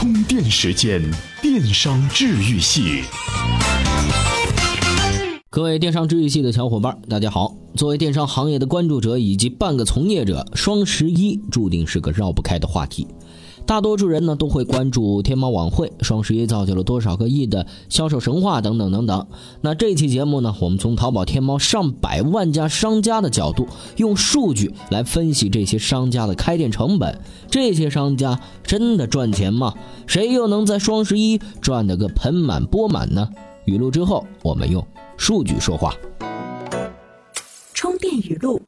充电时间，电商治愈系。各位电商治愈系的小伙伴，大家好。作为电商行业的关注者以及半个从业者，双十一注定是个绕不开的话题。大多数人呢都会关注天猫晚会，双十一造就了多少个亿的销售神话等等等等。那这期节目呢，我们从淘宝天猫上百万家商家的角度，用数据来分析这些商家的开店成本。这些商家真的赚钱吗？谁又能在双十一赚得个盆满钵满呢？语录之后，我们用数据说话。充电语录。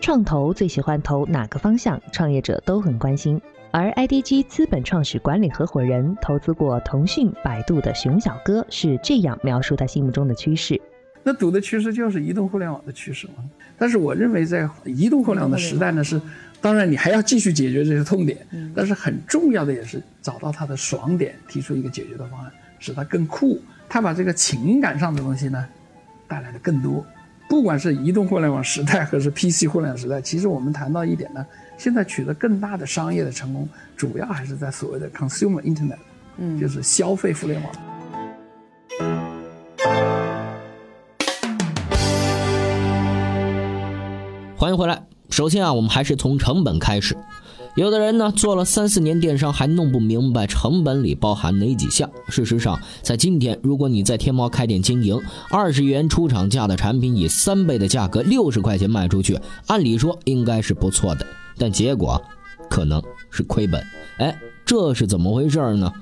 创投最喜欢投哪个方向？创业者都很关心。而 IDG 资本创始管理合伙人投资过腾讯、百度的熊小哥是这样描述他心目中的趋势：那赌的趋势就是移动互联网的趋势嘛。但是我认为，在移动互联网的时代呢，是当然你还要继续解决这些痛点，但是很重要的也是找到它的爽点，提出一个解决的方案，使它更酷。他把这个情感上的东西呢，带来的更多。不管是移动互联网时代，还是 PC 互联网时代，其实我们谈到一点呢，现在取得更大的商业的成功，主要还是在所谓的 consumer internet，嗯，就是消费互联网。欢迎回来。首先啊，我们还是从成本开始。有的人呢做了三四年电商，还弄不明白成本里包含哪几项。事实上，在今天，如果你在天猫开店经营，二十元出厂价的产品以三倍的价格六十块钱卖出去，按理说应该是不错的，但结果可能是亏本。哎，这是怎么回事呢？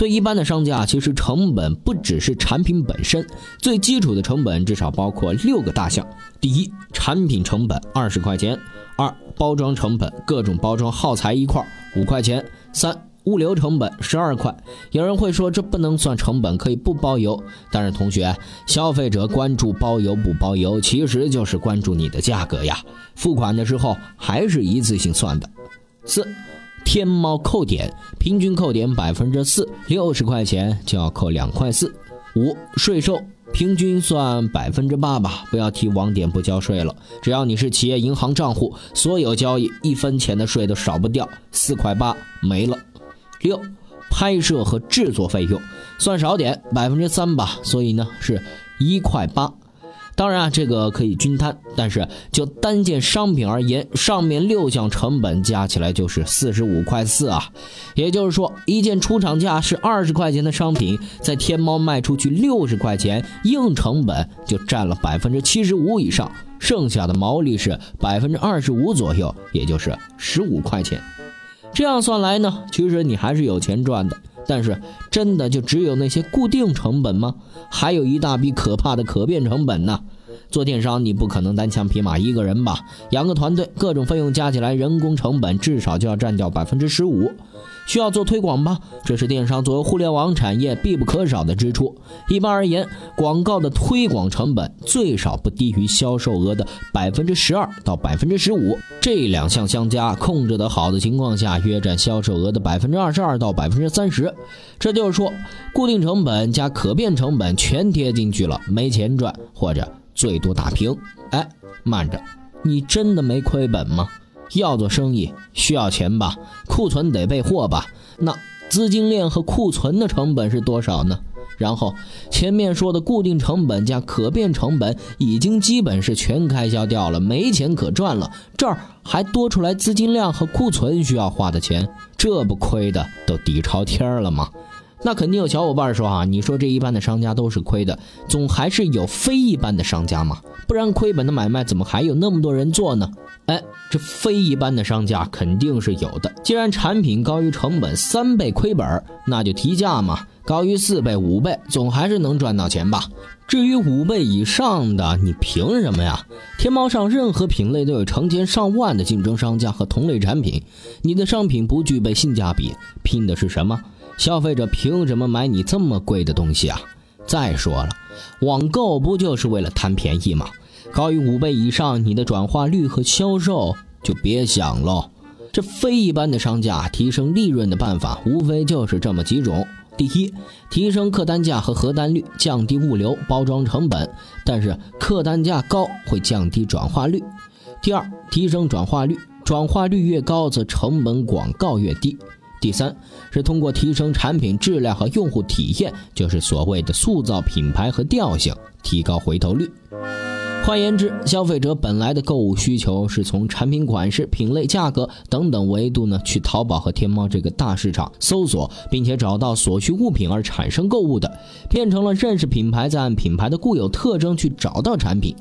对一般的商家，其实成本不只是产品本身，最基础的成本至少包括六个大项。第一，产品成本二十块钱。二、包装成本，各种包装耗材一块五块钱。三、物流成本十二块。有人会说这不能算成本，可以不包邮。但是同学，消费者关注包邮不包邮，其实就是关注你的价格呀。付款的时候还是一次性算的。四、天猫扣点，平均扣点百分之四，六十块钱就要扣两块四。五、税收。平均算百分之八吧，不要提网点不交税了。只要你是企业银行账户，所有交易一分钱的税都少不掉，四块八没了。六，拍摄和制作费用算少点，百分之三吧，所以呢是一块八。当然啊，这个可以均摊，但是就单件商品而言，上面六项成本加起来就是四十五块四啊。也就是说，一件出厂价是二十块钱的商品，在天猫卖出去六十块钱，硬成本就占了百分之七十五以上，剩下的毛利是百分之二十五左右，也就是十五块钱。这样算来呢，其实你还是有钱赚的。但是，真的就只有那些固定成本吗？还有一大笔可怕的可变成本呢。做电商，你不可能单枪匹马一个人吧？养个团队，各种费用加起来，人工成本至少就要占掉百分之十五。需要做推广吧？这是电商作为互联网产业必不可少的支出。一般而言，广告的推广成本最少不低于销售额的百分之十二到百分之十五。这两项相加，控制得好的情况下，约占销售额的百分之二十二到百分之三十。这就是说，固定成本加可变成本全贴进去了，没钱赚，或者。最多打平，哎，慢着，你真的没亏本吗？要做生意需要钱吧，库存得备货吧，那资金链和库存的成本是多少呢？然后前面说的固定成本加可变成本已经基本是全开销掉了，没钱可赚了，这儿还多出来资金量和库存需要花的钱，这不亏的都底朝天了吗？那肯定有小伙伴说啊，你说这一般的商家都是亏的，总还是有非一般的商家嘛？不然亏本的买卖怎么还有那么多人做呢？哎，这非一般的商家肯定是有的。既然产品高于成本三倍亏本，那就提价嘛，高于四倍、五倍，总还是能赚到钱吧？至于五倍以上的，你凭什么呀？天猫上任何品类都有成千上万的竞争商家和同类产品，你的商品不具备性价比，拼的是什么？消费者凭什么买你这么贵的东西啊？再说了，网购不就是为了贪便宜吗？高于五倍以上，你的转化率和销售就别想喽。这非一般的商家提升利润的办法，无非就是这么几种：第一，提升客单价和核单率，降低物流包装成本，但是客单价高会降低转化率；第二，提升转化率，转化率越高，则成本广告越低。第三是通过提升产品质量和用户体验，就是所谓的塑造品牌和调性，提高回头率。换言之，消费者本来的购物需求是从产品款式、品类、价格等等维度呢，去淘宝和天猫这个大市场搜索，并且找到所需物品而产生购物的，变成了认识品牌，再按品牌的固有特征去找到产品，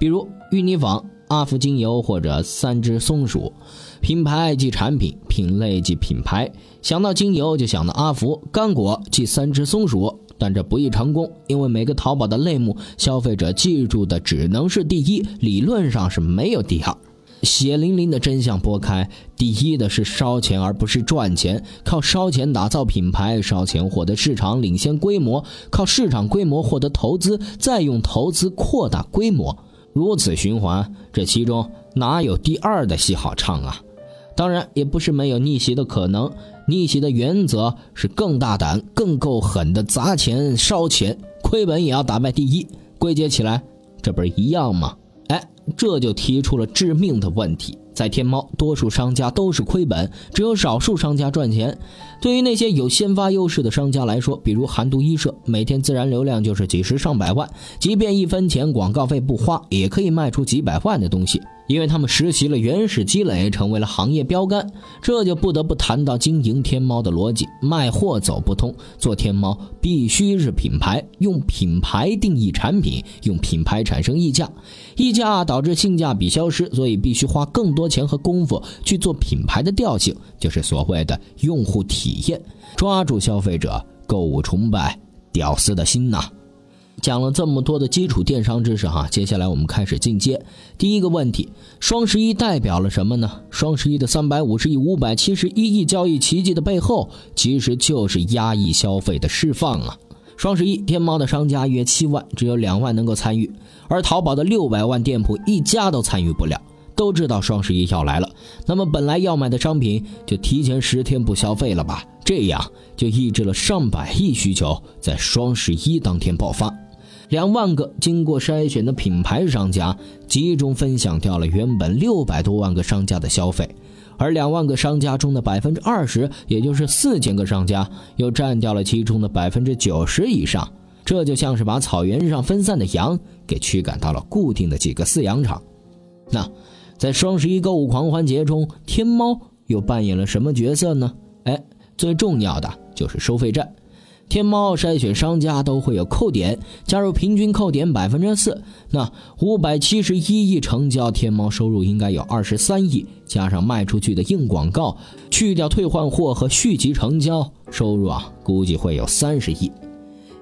比如芋泥坊、阿芙精油或者三只松鼠。品牌即产品，品类即品牌。想到精油就想到阿芙，干果即三只松鼠。但这不易成功，因为每个淘宝的类目，消费者记住的只能是第一，理论上是没有第二。血淋淋的真相拨开，第一的是烧钱而不是赚钱，靠烧钱打造品牌，烧钱获得市场领先规模，靠市场规模获得投资，再用投资扩大规模，如此循环，这其中哪有第二的戏好唱啊？当然，也不是没有逆袭的可能。逆袭的原则是更大胆、更够狠的砸钱、烧钱，亏本也要打败第一。归结起来，这不是一样吗？哎，这就提出了致命的问题。在天猫，多数商家都是亏本，只有少数商家赚钱。对于那些有先发优势的商家来说，比如韩都衣舍，每天自然流量就是几十上百万，即便一分钱广告费不花，也可以卖出几百万的东西。因为他们实习了原始积累，成为了行业标杆，这就不得不谈到经营天猫的逻辑。卖货走不通，做天猫必须是品牌，用品牌定义产品，用品牌产生溢价，溢价导致性价比消失，所以必须花更多钱和功夫去做品牌的调性，就是所谓的用户体验，抓住消费者购物崇拜屌丝的心呐。讲了这么多的基础电商知识哈，接下来我们开始进阶。第一个问题，双十一代表了什么呢？双十一的三百五十亿、五百七十一亿交易奇迹的背后，其实就是压抑消费的释放啊。双十一，天猫的商家约七万，只有两万能够参与，而淘宝的六百万店铺一家都参与不了。都知道双十一要来了，那么本来要买的商品就提前十天不消费了吧？这样就抑制了上百亿需求在双十一当天爆发。两万个经过筛选的品牌商家集中分享掉了原本六百多万个商家的消费，而两万个商家中的百分之二十，也就是四千个商家，又占掉了其中的百分之九十以上。这就像是把草原上分散的羊给驱赶到了固定的几个饲养场。那在双十一购物狂欢节中，天猫又扮演了什么角色呢？哎，最重要的就是收费站。天猫筛选商家都会有扣点，加入平均扣点百分之四，那五百七十一亿成交，天猫收入应该有二十三亿，加上卖出去的硬广告，去掉退换货和续集成交，收入啊估计会有三十亿。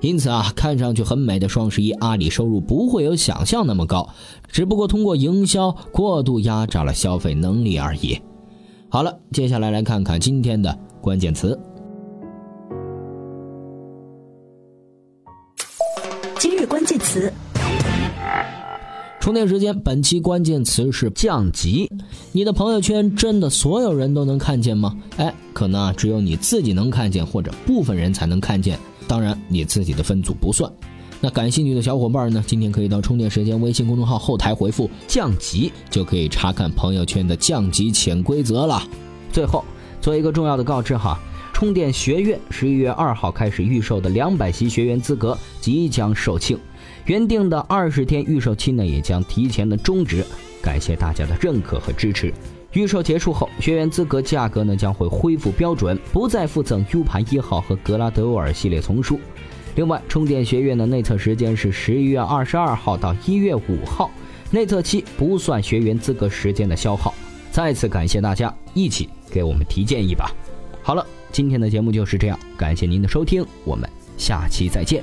因此啊，看上去很美的双十一，阿里收入不会有想象那么高，只不过通过营销过度压榨了消费能力而已。好了，接下来来看看今天的关键词。词，充电时间。本期关键词是降级。你的朋友圈真的所有人都能看见吗？哎，可能啊，只有你自己能看见，或者部分人才能看见。当然，你自己的分组不算。那感兴趣的小伙伴呢，今天可以到充电时间微信公众号后台回复“降级”，就可以查看朋友圈的降级潜规则了。最后做一个重要的告知哈。充电学院十一月二号开始预售的两百席学员资格即将售罄，原定的二十天预售期呢也将提前的终止。感谢大家的认可和支持。预售结束后，学员资格价格呢将会恢复标准，不再附赠 U 盘一号和格拉德沃尔系列丛书。另外，充电学院的内测时间是十一月二十二号到一月五号，内测期不算学员资格时间的消耗。再次感谢大家一起给我们提建议吧。好了。今天的节目就是这样，感谢您的收听，我们下期再见。